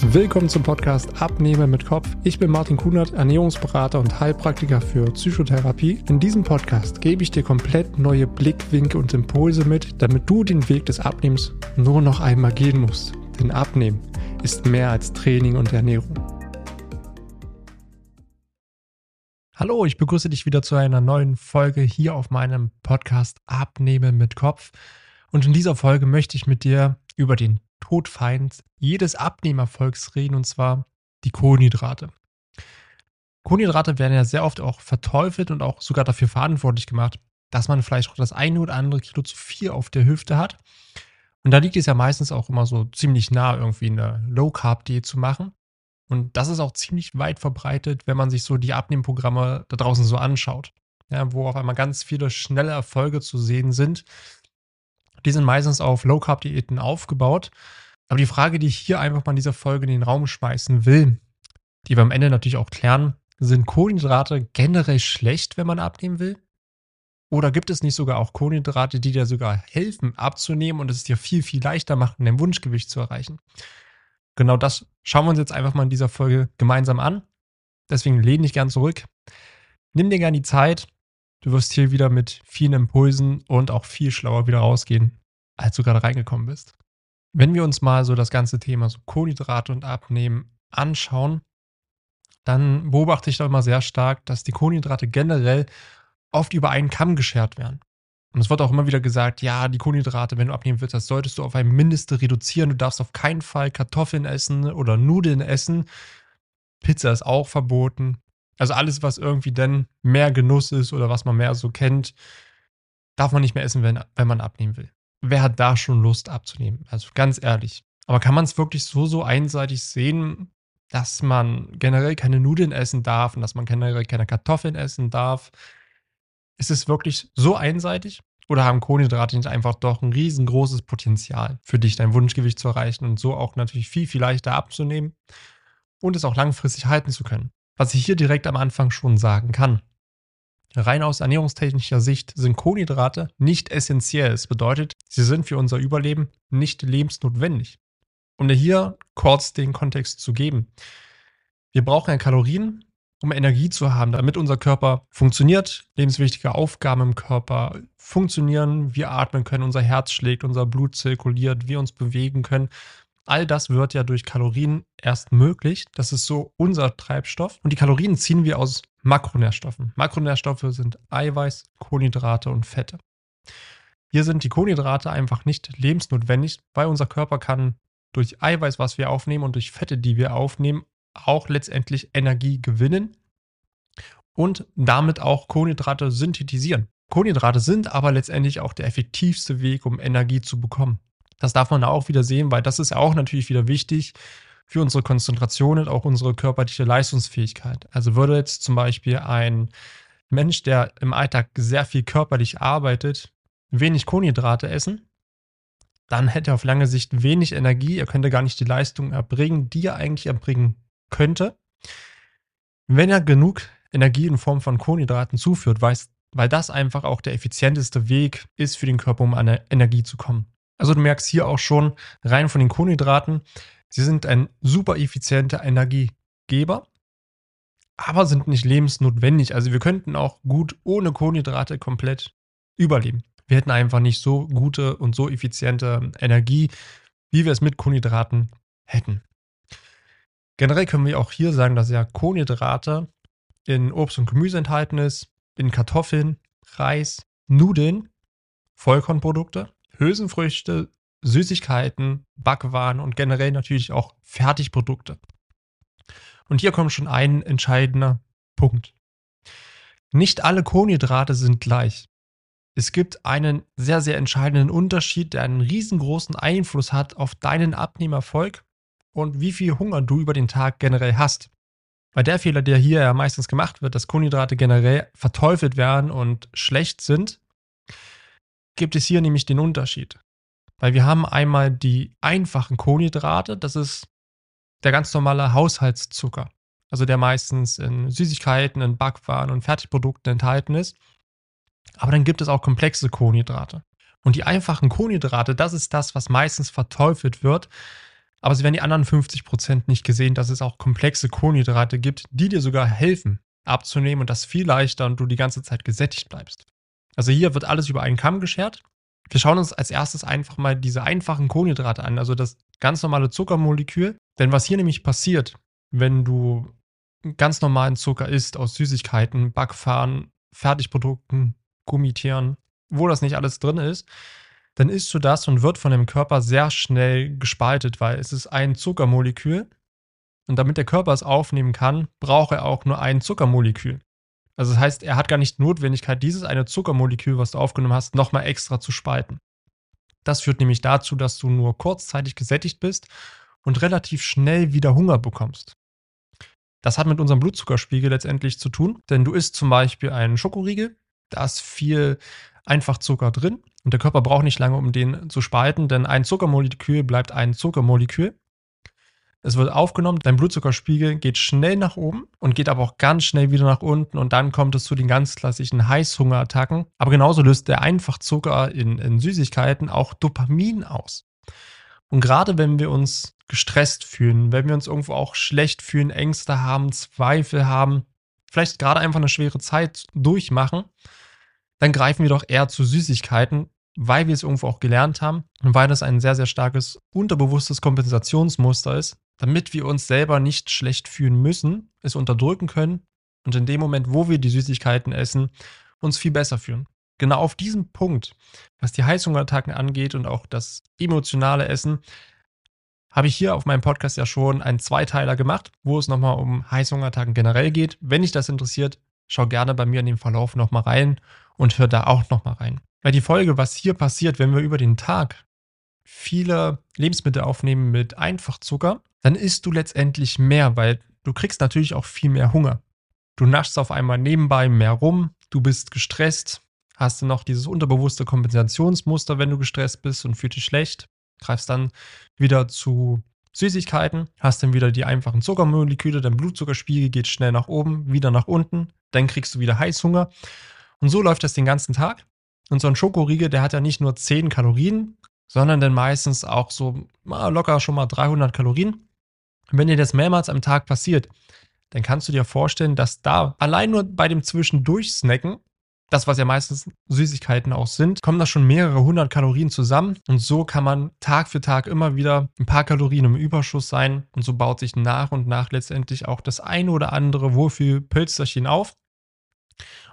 Willkommen zum Podcast Abnehmen mit Kopf. Ich bin Martin Kunert, Ernährungsberater und Heilpraktiker für Psychotherapie. In diesem Podcast gebe ich dir komplett neue Blickwinkel und Impulse mit, damit du den Weg des Abnehmens nur noch einmal gehen musst. Denn Abnehmen ist mehr als Training und Ernährung. Hallo, ich begrüße dich wieder zu einer neuen Folge hier auf meinem Podcast Abnehmen mit Kopf. Und in dieser Folge möchte ich mit dir über den Todfeind jedes Abnehmervolks reden, und zwar die Kohlenhydrate. Kohlenhydrate werden ja sehr oft auch verteufelt und auch sogar dafür verantwortlich gemacht, dass man vielleicht auch das eine oder andere Kilo zu viel auf der Hüfte hat. Und da liegt es ja meistens auch immer so ziemlich nah, irgendwie eine Low-Carb-Diät zu machen. Und das ist auch ziemlich weit verbreitet, wenn man sich so die Abnehmprogramme da draußen so anschaut. Ja, wo auf einmal ganz viele schnelle Erfolge zu sehen sind die sind meistens auf Low-Carb-Diäten aufgebaut. Aber die Frage, die ich hier einfach mal in dieser Folge in den Raum schmeißen will, die wir am Ende natürlich auch klären, sind Kohlenhydrate generell schlecht, wenn man abnehmen will? Oder gibt es nicht sogar auch Kohlenhydrate, die dir sogar helfen, abzunehmen und es dir viel, viel leichter machen, dein Wunschgewicht zu erreichen? Genau das schauen wir uns jetzt einfach mal in dieser Folge gemeinsam an. Deswegen lehn dich gern zurück. Nimm dir gern die Zeit, Du wirst hier wieder mit vielen Impulsen und auch viel schlauer wieder rausgehen, als du gerade reingekommen bist. Wenn wir uns mal so das ganze Thema so Kohlenhydrate und Abnehmen anschauen, dann beobachte ich da immer sehr stark, dass die Kohlenhydrate generell oft über einen Kamm geschert werden. Und es wird auch immer wieder gesagt, ja, die Kohlenhydrate, wenn du abnehmen willst, das solltest du auf ein Mindeste reduzieren. Du darfst auf keinen Fall Kartoffeln essen oder Nudeln essen. Pizza ist auch verboten. Also alles, was irgendwie denn mehr Genuss ist oder was man mehr so kennt, darf man nicht mehr essen, wenn, wenn man abnehmen will. Wer hat da schon Lust abzunehmen? Also ganz ehrlich. Aber kann man es wirklich so, so einseitig sehen, dass man generell keine Nudeln essen darf und dass man generell keine Kartoffeln essen darf? Ist es wirklich so einseitig? Oder haben Kohlenhydrate nicht einfach doch ein riesengroßes Potenzial für dich, dein Wunschgewicht zu erreichen und so auch natürlich viel, viel leichter abzunehmen und es auch langfristig halten zu können? Was ich hier direkt am Anfang schon sagen kann. Rein aus ernährungstechnischer Sicht sind Kohlenhydrate nicht essentiell. Das bedeutet, sie sind für unser Überleben nicht lebensnotwendig. Um dir hier kurz den Kontext zu geben. Wir brauchen ja Kalorien, um Energie zu haben, damit unser Körper funktioniert, lebenswichtige Aufgaben im Körper funktionieren, wir atmen können, unser Herz schlägt, unser Blut zirkuliert, wir uns bewegen können. All das wird ja durch Kalorien erst möglich. Das ist so unser Treibstoff. Und die Kalorien ziehen wir aus Makronährstoffen. Makronährstoffe sind Eiweiß, Kohlenhydrate und Fette. Hier sind die Kohlenhydrate einfach nicht lebensnotwendig, weil unser Körper kann durch Eiweiß, was wir aufnehmen und durch Fette, die wir aufnehmen, auch letztendlich Energie gewinnen und damit auch Kohlenhydrate synthetisieren. Kohlenhydrate sind aber letztendlich auch der effektivste Weg, um Energie zu bekommen. Das darf man da auch wieder sehen, weil das ist auch natürlich wieder wichtig für unsere Konzentration und auch unsere körperliche Leistungsfähigkeit. Also würde jetzt zum Beispiel ein Mensch, der im Alltag sehr viel körperlich arbeitet, wenig Kohlenhydrate essen, dann hätte er auf lange Sicht wenig Energie. Er könnte gar nicht die Leistung erbringen, die er eigentlich erbringen könnte. Wenn er genug Energie in Form von Kohlenhydraten zuführt, weil das einfach auch der effizienteste Weg ist für den Körper, um an Energie zu kommen. Also du merkst hier auch schon rein von den Kohlenhydraten, sie sind ein super effizienter Energiegeber, aber sind nicht lebensnotwendig. Also wir könnten auch gut ohne Kohlenhydrate komplett überleben. Wir hätten einfach nicht so gute und so effiziente Energie, wie wir es mit Kohlenhydraten hätten. Generell können wir auch hier sagen, dass ja Kohlenhydrate in Obst und Gemüse enthalten ist, in Kartoffeln, Reis, Nudeln, Vollkornprodukte Hülsenfrüchte, Süßigkeiten, Backwaren und generell natürlich auch Fertigprodukte. Und hier kommt schon ein entscheidender Punkt. Nicht alle Kohlenhydrate sind gleich. Es gibt einen sehr, sehr entscheidenden Unterschied, der einen riesengroßen Einfluss hat auf deinen Abnehmerfolg und wie viel Hunger du über den Tag generell hast. Weil der Fehler, der hier ja meistens gemacht wird, dass Kohlenhydrate generell verteufelt werden und schlecht sind, gibt es hier nämlich den Unterschied. Weil wir haben einmal die einfachen Kohlenhydrate, das ist der ganz normale Haushaltszucker. Also der meistens in Süßigkeiten, in Backwaren und Fertigprodukten enthalten ist. Aber dann gibt es auch komplexe Kohlenhydrate. Und die einfachen Kohlenhydrate, das ist das, was meistens verteufelt wird, Aber sie werden die anderen 50% nicht gesehen, dass es auch komplexe Kohlenhydrate gibt, die dir sogar helfen, abzunehmen und das viel leichter und du die ganze Zeit gesättigt bleibst. Also hier wird alles über einen Kamm geschert. Wir schauen uns als erstes einfach mal diese einfachen Kohlenhydrate an, also das ganz normale Zuckermolekül. Denn was hier nämlich passiert, wenn du ganz normalen Zucker isst aus Süßigkeiten, Backfahren, Fertigprodukten, Gummitieren, wo das nicht alles drin ist, dann isst du das und wird von dem Körper sehr schnell gespaltet, weil es ist ein Zuckermolekül. Und damit der Körper es aufnehmen kann, braucht er auch nur ein Zuckermolekül. Also das heißt, er hat gar nicht Notwendigkeit, dieses eine Zuckermolekül, was du aufgenommen hast, nochmal extra zu spalten. Das führt nämlich dazu, dass du nur kurzzeitig gesättigt bist und relativ schnell wieder Hunger bekommst. Das hat mit unserem Blutzuckerspiegel letztendlich zu tun, denn du isst zum Beispiel einen Schokoriegel, da ist viel Einfachzucker drin und der Körper braucht nicht lange, um den zu spalten, denn ein Zuckermolekül bleibt ein Zuckermolekül. Es wird aufgenommen, dein Blutzuckerspiegel geht schnell nach oben und geht aber auch ganz schnell wieder nach unten und dann kommt es zu den ganz klassischen Heißhungerattacken. Aber genauso löst der Einfachzucker in, in Süßigkeiten auch Dopamin aus. Und gerade wenn wir uns gestresst fühlen, wenn wir uns irgendwo auch schlecht fühlen, Ängste haben, Zweifel haben, vielleicht gerade einfach eine schwere Zeit durchmachen, dann greifen wir doch eher zu Süßigkeiten, weil wir es irgendwo auch gelernt haben und weil das ein sehr, sehr starkes unterbewusstes Kompensationsmuster ist, damit wir uns selber nicht schlecht fühlen müssen, es unterdrücken können und in dem Moment, wo wir die Süßigkeiten essen, uns viel besser fühlen. Genau auf diesem Punkt, was die Heißhungerattacken angeht und auch das emotionale Essen, habe ich hier auf meinem Podcast ja schon einen Zweiteiler gemacht, wo es nochmal um Heißhungerattacken generell geht. Wenn dich das interessiert, schau gerne bei mir in den Verlauf nochmal rein und hör da auch nochmal rein. Weil die Folge, was hier passiert, wenn wir über den Tag viele Lebensmittel aufnehmen mit Einfachzucker, dann isst du letztendlich mehr, weil du kriegst natürlich auch viel mehr Hunger. Du naschst auf einmal nebenbei mehr rum, du bist gestresst, hast du noch dieses unterbewusste Kompensationsmuster, wenn du gestresst bist und fühlst dich schlecht, greifst dann wieder zu Süßigkeiten, hast dann wieder die einfachen Zuckermoleküle, dein Blutzuckerspiegel geht schnell nach oben, wieder nach unten, dann kriegst du wieder Heißhunger und so läuft das den ganzen Tag. Und so ein Schokoriegel, der hat ja nicht nur 10 Kalorien, sondern dann meistens auch so locker schon mal 300 Kalorien. Wenn dir das mehrmals am Tag passiert, dann kannst du dir vorstellen, dass da allein nur bei dem Zwischendurch-Snacken, das was ja meistens Süßigkeiten auch sind, kommen da schon mehrere hundert Kalorien zusammen. Und so kann man Tag für Tag immer wieder ein paar Kalorien im Überschuss sein. Und so baut sich nach und nach letztendlich auch das eine oder andere Wohlfühlpölsterchen auf.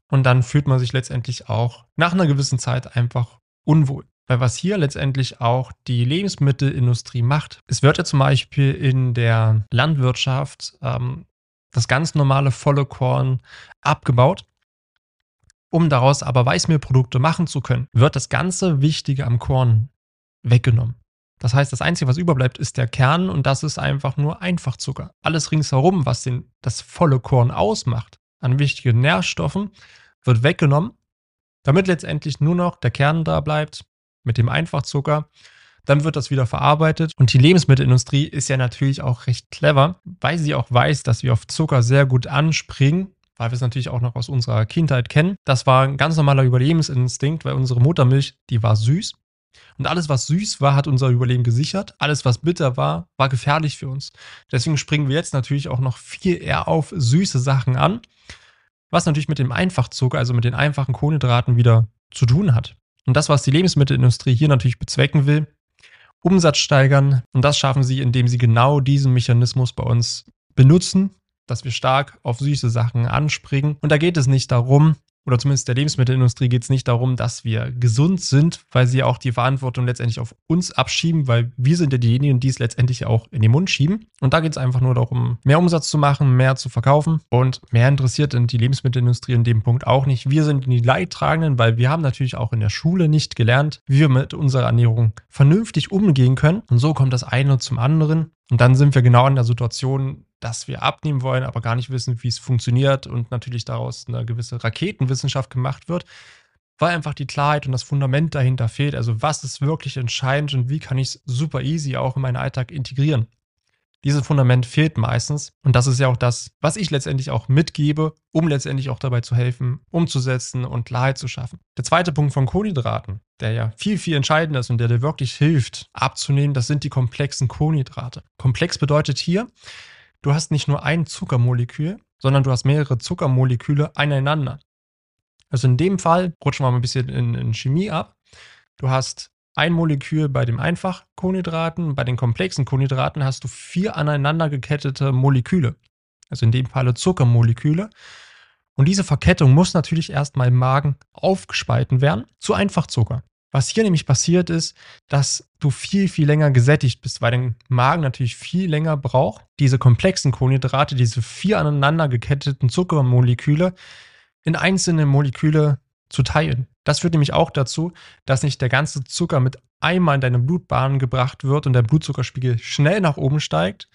Und dann fühlt man sich letztendlich auch nach einer gewissen Zeit einfach unwohl. Weil was hier letztendlich auch die Lebensmittelindustrie macht, es wird ja zum Beispiel in der Landwirtschaft ähm, das ganz normale volle Korn abgebaut. Um daraus aber Weißmehlprodukte machen zu können, wird das ganze Wichtige am Korn weggenommen. Das heißt, das Einzige, was überbleibt, ist der Kern und das ist einfach nur Einfachzucker. Alles ringsherum, was den, das volle Korn ausmacht, an wichtigen Nährstoffen, wird weggenommen, damit letztendlich nur noch der Kern da bleibt mit dem Einfachzucker. Dann wird das wieder verarbeitet. Und die Lebensmittelindustrie ist ja natürlich auch recht clever, weil sie auch weiß, dass wir auf Zucker sehr gut anspringen, weil wir es natürlich auch noch aus unserer Kindheit kennen. Das war ein ganz normaler Überlebensinstinkt, weil unsere Muttermilch, die war süß. Und alles, was süß war, hat unser Überleben gesichert. Alles, was bitter war, war gefährlich für uns. Deswegen springen wir jetzt natürlich auch noch viel eher auf süße Sachen an. Was natürlich mit dem Einfachzucker, also mit den einfachen Kohlenhydraten wieder zu tun hat. Und das, was die Lebensmittelindustrie hier natürlich bezwecken will, Umsatz steigern. Und das schaffen sie, indem sie genau diesen Mechanismus bei uns benutzen, dass wir stark auf süße Sachen anspringen. Und da geht es nicht darum, oder zumindest der Lebensmittelindustrie geht es nicht darum, dass wir gesund sind, weil sie auch die Verantwortung letztendlich auf uns abschieben, weil wir sind ja diejenigen, die es letztendlich auch in den Mund schieben. Und da geht es einfach nur darum, mehr Umsatz zu machen, mehr zu verkaufen und mehr interessiert in die Lebensmittelindustrie in dem Punkt auch nicht. Wir sind die Leidtragenden, weil wir haben natürlich auch in der Schule nicht gelernt, wie wir mit unserer Ernährung vernünftig umgehen können. Und so kommt das eine zum anderen. Und dann sind wir genau in der Situation, dass wir abnehmen wollen, aber gar nicht wissen, wie es funktioniert und natürlich daraus eine gewisse Raketenwissenschaft gemacht wird, weil einfach die Klarheit und das Fundament dahinter fehlt. Also was ist wirklich entscheidend und wie kann ich es super easy auch in meinen Alltag integrieren? Dieses Fundament fehlt meistens. Und das ist ja auch das, was ich letztendlich auch mitgebe, um letztendlich auch dabei zu helfen, umzusetzen und Klarheit zu schaffen. Der zweite Punkt von Kohlenhydraten, der ja viel, viel entscheidender ist und der dir wirklich hilft, abzunehmen, das sind die komplexen Kohlenhydrate. Komplex bedeutet hier, du hast nicht nur ein Zuckermolekül, sondern du hast mehrere Zuckermoleküle aneinander. Also in dem Fall rutschen wir mal ein bisschen in, in Chemie ab. Du hast ein Molekül bei den Einfachkohlenhydraten. Bei den komplexen Kohlenhydraten hast du vier aneinander gekettete Moleküle. Also in dem Falle Zuckermoleküle. Und diese Verkettung muss natürlich erstmal im Magen aufgespalten werden zu Einfachzucker. Was hier nämlich passiert ist, dass du viel, viel länger gesättigt bist, weil dein Magen natürlich viel länger braucht, diese komplexen Kohlenhydrate, diese vier aneinander geketteten Zuckermoleküle in einzelne Moleküle zu teilen. Das führt nämlich auch dazu, dass nicht der ganze Zucker mit einmal in deine Blutbahn gebracht wird und der Blutzuckerspiegel schnell nach oben steigt,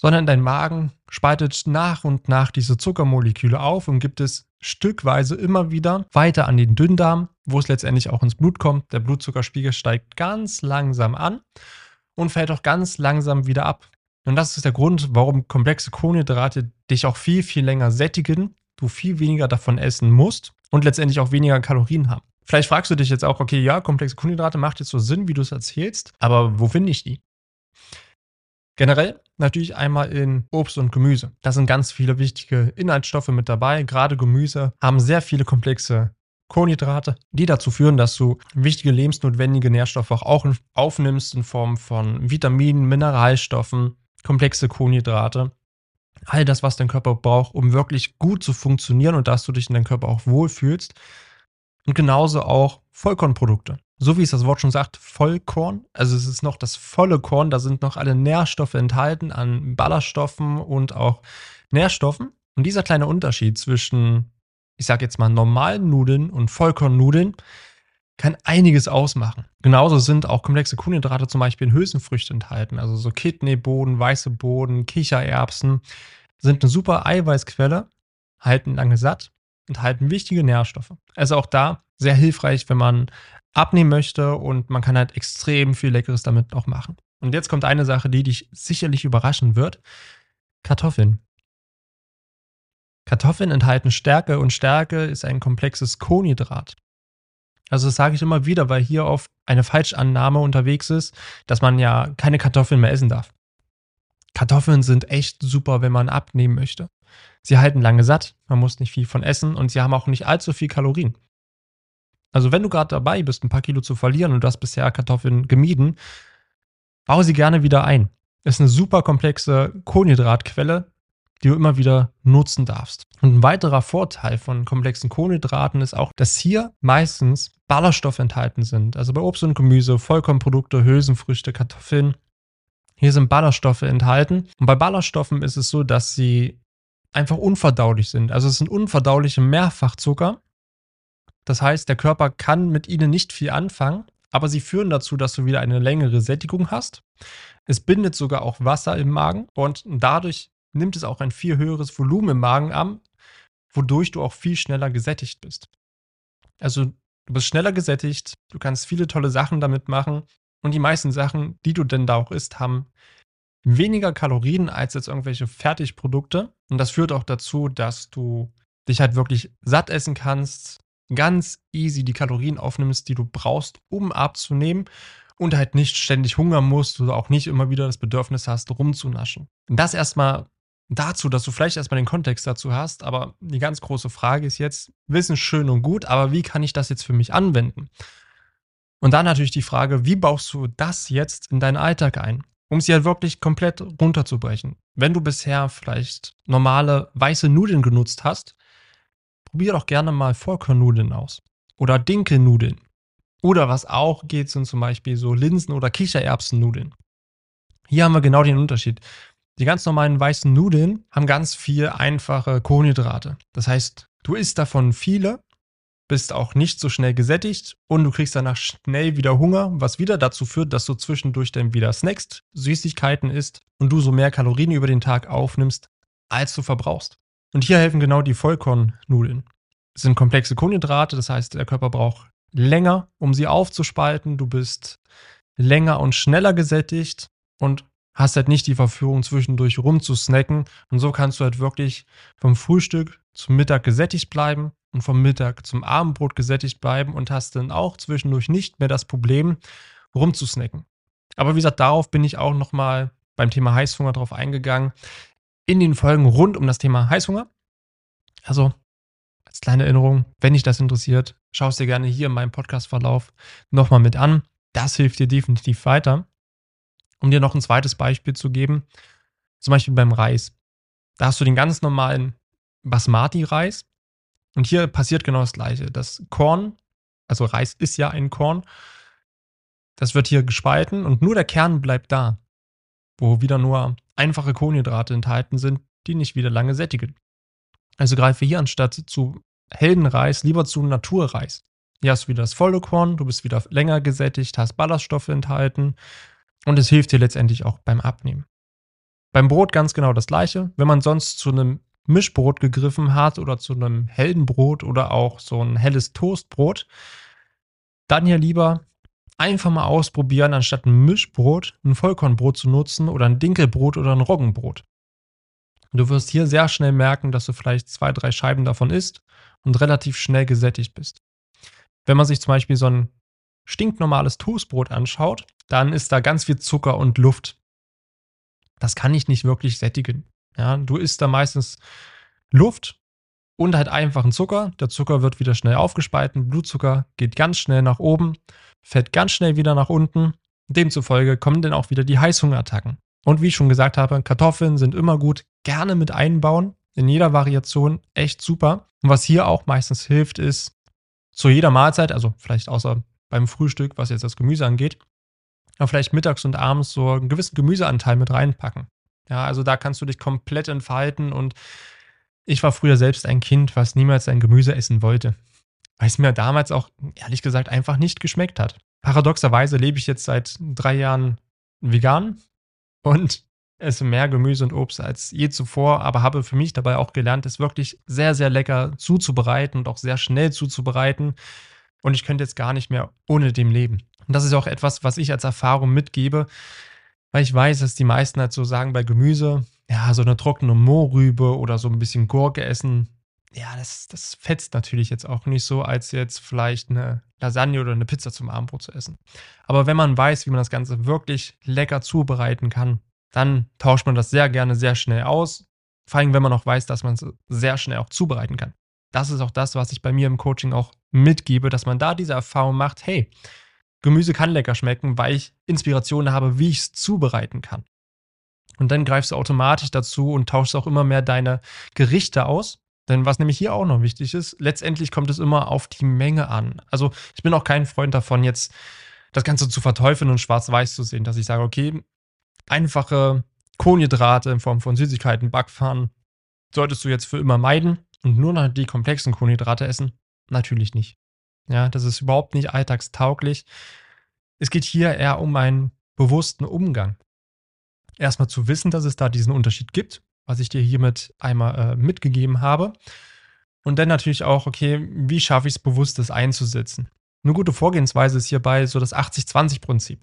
sondern dein Magen spaltet nach und nach diese Zuckermoleküle auf und gibt es stückweise immer wieder weiter an den Dünndarm, wo es letztendlich auch ins Blut kommt. Der Blutzuckerspiegel steigt ganz langsam an und fällt auch ganz langsam wieder ab. Und das ist der Grund, warum komplexe Kohlenhydrate dich auch viel, viel länger sättigen, du viel weniger davon essen musst und letztendlich auch weniger Kalorien haben. Vielleicht fragst du dich jetzt auch, okay, ja, komplexe Kohlenhydrate macht jetzt so Sinn, wie du es erzählst, aber wo finde ich die? Generell natürlich einmal in Obst und Gemüse. Da sind ganz viele wichtige Inhaltsstoffe mit dabei. Gerade Gemüse haben sehr viele komplexe Kohlenhydrate, die dazu führen, dass du wichtige lebensnotwendige Nährstoffe auch aufnimmst in Form von Vitaminen, Mineralstoffen, komplexe Kohlenhydrate all das, was dein Körper braucht, um wirklich gut zu funktionieren und dass du dich in deinem Körper auch wohlfühlst. Und genauso auch Vollkornprodukte. So wie es das Wort schon sagt, Vollkorn. Also es ist noch das volle Korn, da sind noch alle Nährstoffe enthalten an Ballaststoffen und auch Nährstoffen. Und dieser kleine Unterschied zwischen, ich sage jetzt mal, normalen Nudeln und Vollkornnudeln kann einiges ausmachen. Genauso sind auch komplexe Kohlenhydrate zum Beispiel in Hülsenfrüchten enthalten. Also so Kidneyboden, weiße Boden, Kichererbsen sind eine super Eiweißquelle, halten lange satt, enthalten wichtige Nährstoffe. Also auch da sehr hilfreich, wenn man abnehmen möchte und man kann halt extrem viel Leckeres damit auch machen. Und jetzt kommt eine Sache, die dich sicherlich überraschen wird. Kartoffeln. Kartoffeln enthalten Stärke und Stärke ist ein komplexes Kohlenhydrat. Also das sage ich immer wieder, weil hier oft eine Falschannahme unterwegs ist, dass man ja keine Kartoffeln mehr essen darf. Kartoffeln sind echt super, wenn man abnehmen möchte. Sie halten lange satt, man muss nicht viel von essen und sie haben auch nicht allzu viel Kalorien. Also wenn du gerade dabei bist, ein paar Kilo zu verlieren und du hast bisher Kartoffeln gemieden, baue sie gerne wieder ein. Ist eine super komplexe Kohlenhydratquelle, die du immer wieder nutzen darfst. Und ein weiterer Vorteil von komplexen Kohlenhydraten ist auch, dass hier meistens Ballaststoffe enthalten sind. Also bei Obst und Gemüse, Vollkornprodukte, Hülsenfrüchte, Kartoffeln. Hier sind Ballaststoffe enthalten. Und bei Ballaststoffen ist es so, dass sie einfach unverdaulich sind. Also es sind unverdauliche Mehrfachzucker. Das heißt, der Körper kann mit ihnen nicht viel anfangen, aber sie führen dazu, dass du wieder eine längere Sättigung hast. Es bindet sogar auch Wasser im Magen und dadurch nimmt es auch ein viel höheres Volumen im Magen an, wodurch du auch viel schneller gesättigt bist. Also du bist schneller gesättigt, du kannst viele tolle Sachen damit machen und die meisten Sachen, die du denn da auch isst, haben weniger Kalorien als jetzt irgendwelche Fertigprodukte und das führt auch dazu, dass du dich halt wirklich satt essen kannst, ganz easy die Kalorien aufnimmst, die du brauchst, um abzunehmen und halt nicht ständig hungern musst oder auch nicht immer wieder das Bedürfnis hast, rumzunaschen. Das erstmal dazu, dass du vielleicht erstmal den Kontext dazu hast, aber die ganz große Frage ist jetzt, Wissen schön und gut, aber wie kann ich das jetzt für mich anwenden? Und dann natürlich die Frage, wie baust du das jetzt in deinen Alltag ein? Um sie halt wirklich komplett runterzubrechen. Wenn du bisher vielleicht normale weiße Nudeln genutzt hast, probier doch gerne mal Vollkornnudeln aus. Oder Dinkelnudeln. Oder was auch geht, sind zum Beispiel so Linsen- oder Kichererbsennudeln. Hier haben wir genau den Unterschied. Die ganz normalen weißen Nudeln haben ganz viel einfache Kohlenhydrate. Das heißt, du isst davon viele, bist auch nicht so schnell gesättigt und du kriegst danach schnell wieder Hunger, was wieder dazu führt, dass du zwischendurch dann wieder snackst, Süßigkeiten isst und du so mehr Kalorien über den Tag aufnimmst, als du verbrauchst. Und hier helfen genau die Vollkornnudeln. Es sind komplexe Kohlenhydrate, das heißt, der Körper braucht länger, um sie aufzuspalten. Du bist länger und schneller gesättigt und hast halt nicht die Verführung zwischendurch rumzusnacken und so kannst du halt wirklich vom Frühstück zum Mittag gesättigt bleiben und vom Mittag zum Abendbrot gesättigt bleiben und hast dann auch zwischendurch nicht mehr das Problem rumzusnacken. Aber wie gesagt, darauf bin ich auch nochmal beim Thema Heißhunger drauf eingegangen in den Folgen rund um das Thema Heißhunger. Also als kleine Erinnerung, wenn dich das interessiert, schau es dir gerne hier in meinem Podcast-Verlauf nochmal mit an. Das hilft dir definitiv weiter. Um dir noch ein zweites Beispiel zu geben, zum Beispiel beim Reis. Da hast du den ganz normalen Basmati-Reis. Und hier passiert genau das Gleiche. Das Korn, also Reis ist ja ein Korn, das wird hier gespalten und nur der Kern bleibt da, wo wieder nur einfache Kohlenhydrate enthalten sind, die nicht wieder lange sättigen. Also greife hier anstatt zu Heldenreis lieber zu Naturreis. Hier hast du wieder das volle Korn, du bist wieder länger gesättigt, hast Ballaststoffe enthalten und es hilft dir letztendlich auch beim Abnehmen. Beim Brot ganz genau das gleiche. Wenn man sonst zu einem Mischbrot gegriffen hat oder zu einem Heldenbrot oder auch so ein helles Toastbrot, dann hier lieber einfach mal ausprobieren, anstatt ein Mischbrot ein Vollkornbrot zu nutzen oder ein Dinkelbrot oder ein Roggenbrot. Du wirst hier sehr schnell merken, dass du vielleicht zwei, drei Scheiben davon isst und relativ schnell gesättigt bist. Wenn man sich zum Beispiel so ein stinknormales Toastbrot anschaut, dann ist da ganz viel Zucker und Luft. Das kann ich nicht wirklich sättigen. Ja, du isst da meistens Luft und halt einfachen Zucker. Der Zucker wird wieder schnell aufgespalten. Blutzucker geht ganz schnell nach oben, fällt ganz schnell wieder nach unten. Demzufolge kommen dann auch wieder die Heißhungerattacken. Und wie ich schon gesagt habe, Kartoffeln sind immer gut, gerne mit einbauen. In jeder Variation echt super. Und was hier auch meistens hilft, ist zu jeder Mahlzeit, also vielleicht außer beim Frühstück, was jetzt das Gemüse angeht, aber vielleicht mittags und abends so einen gewissen Gemüseanteil mit reinpacken. Ja, also da kannst du dich komplett entfalten und ich war früher selbst ein Kind, was niemals ein Gemüse essen wollte, weil es mir damals auch ehrlich gesagt einfach nicht geschmeckt hat. Paradoxerweise lebe ich jetzt seit drei Jahren vegan und esse mehr Gemüse und Obst als je zuvor, aber habe für mich dabei auch gelernt, es wirklich sehr, sehr lecker zuzubereiten und auch sehr schnell zuzubereiten. Und ich könnte jetzt gar nicht mehr ohne dem leben. Und das ist auch etwas, was ich als Erfahrung mitgebe, weil ich weiß, dass die meisten halt so sagen bei Gemüse, ja, so eine trockene Mohrrübe oder so ein bisschen Gurke essen, ja, das, das fetzt natürlich jetzt auch nicht so, als jetzt vielleicht eine Lasagne oder eine Pizza zum Abendbrot zu essen. Aber wenn man weiß, wie man das Ganze wirklich lecker zubereiten kann, dann tauscht man das sehr gerne sehr schnell aus. Vor allem, wenn man auch weiß, dass man es sehr schnell auch zubereiten kann. Das ist auch das, was ich bei mir im Coaching auch mitgebe, dass man da diese Erfahrung macht, hey, Gemüse kann lecker schmecken, weil ich Inspirationen habe, wie ich es zubereiten kann. Und dann greifst du automatisch dazu und tauschst auch immer mehr deine Gerichte aus. Denn was nämlich hier auch noch wichtig ist, letztendlich kommt es immer auf die Menge an. Also ich bin auch kein Freund davon, jetzt das Ganze zu verteufeln und schwarz-weiß zu sehen, dass ich sage, okay, einfache Kohlenhydrate in Form von Süßigkeiten, Backfahren solltest du jetzt für immer meiden und nur noch die komplexen Kohlenhydrate essen. Natürlich nicht. Ja, das ist überhaupt nicht alltagstauglich. Es geht hier eher um einen bewussten Umgang. Erstmal zu wissen, dass es da diesen Unterschied gibt, was ich dir hiermit einmal äh, mitgegeben habe. Und dann natürlich auch, okay, wie schaffe ich es bewusst, das einzusetzen? Eine gute Vorgehensweise ist hierbei so das 80-20-Prinzip.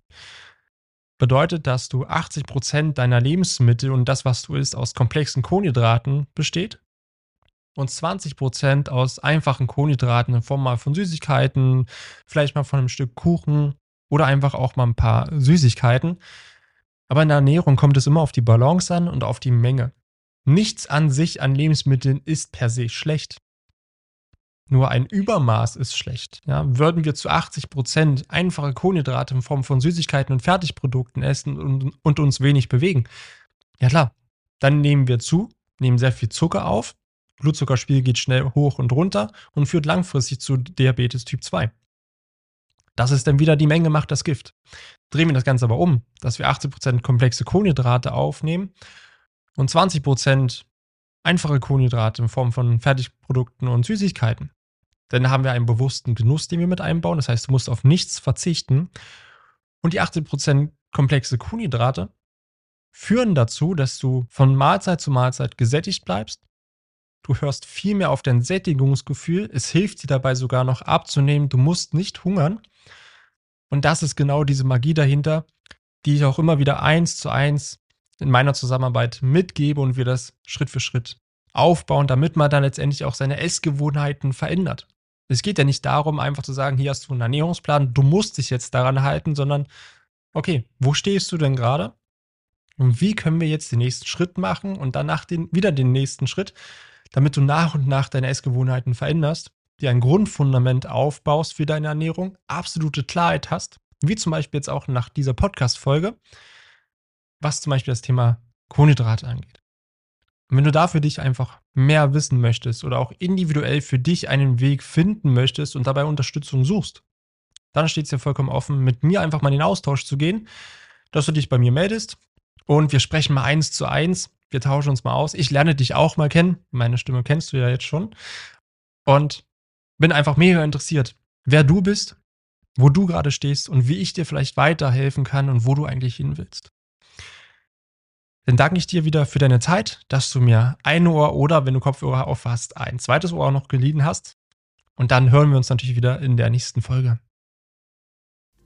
Bedeutet, dass du 80% deiner Lebensmittel und das, was du isst, aus komplexen Kohlenhydraten besteht und 20% aus einfachen Kohlenhydraten in Form mal von Süßigkeiten, vielleicht mal von einem Stück Kuchen oder einfach auch mal ein paar Süßigkeiten. Aber in der Ernährung kommt es immer auf die Balance an und auf die Menge. Nichts an sich an Lebensmitteln ist per se schlecht. Nur ein Übermaß ist schlecht. Ja, würden wir zu 80% einfache Kohlenhydrate in Form von Süßigkeiten und Fertigprodukten essen und, und uns wenig bewegen, ja klar, dann nehmen wir zu, nehmen sehr viel Zucker auf Blutzuckerspiegel geht schnell hoch und runter und führt langfristig zu Diabetes Typ 2. Das ist dann wieder die Menge macht das Gift. Drehen wir das Ganze aber um, dass wir 80% komplexe Kohlenhydrate aufnehmen und 20% einfache Kohlenhydrate in Form von Fertigprodukten und Süßigkeiten. Dann haben wir einen bewussten Genuss, den wir mit einbauen. Das heißt, du musst auf nichts verzichten. Und die 80% komplexe Kohlenhydrate führen dazu, dass du von Mahlzeit zu Mahlzeit gesättigt bleibst Du hörst viel mehr auf dein Sättigungsgefühl. Es hilft dir dabei sogar noch abzunehmen. Du musst nicht hungern. Und das ist genau diese Magie dahinter, die ich auch immer wieder eins zu eins in meiner Zusammenarbeit mitgebe und wir das Schritt für Schritt aufbauen, damit man dann letztendlich auch seine Essgewohnheiten verändert. Es geht ja nicht darum, einfach zu sagen, hier hast du einen Ernährungsplan, du musst dich jetzt daran halten, sondern okay, wo stehst du denn gerade? Und wie können wir jetzt den nächsten Schritt machen und danach den, wieder den nächsten Schritt, damit du nach und nach deine Essgewohnheiten veränderst, dir ein Grundfundament aufbaust für deine Ernährung, absolute Klarheit hast, wie zum Beispiel jetzt auch nach dieser Podcast-Folge, was zum Beispiel das Thema Kohlenhydrate angeht. Und wenn du da für dich einfach mehr wissen möchtest oder auch individuell für dich einen Weg finden möchtest und dabei Unterstützung suchst, dann steht es dir vollkommen offen, mit mir einfach mal in den Austausch zu gehen, dass du dich bei mir meldest und wir sprechen mal eins zu eins. Wir tauschen uns mal aus. Ich lerne dich auch mal kennen. Meine Stimme kennst du ja jetzt schon. Und bin einfach mega interessiert, wer du bist, wo du gerade stehst und wie ich dir vielleicht weiterhelfen kann und wo du eigentlich hin willst. Dann danke ich dir wieder für deine Zeit, dass du mir ein Ohr oder, wenn du Kopfhörer auf hast, ein zweites Ohr noch geliehen hast. Und dann hören wir uns natürlich wieder in der nächsten Folge.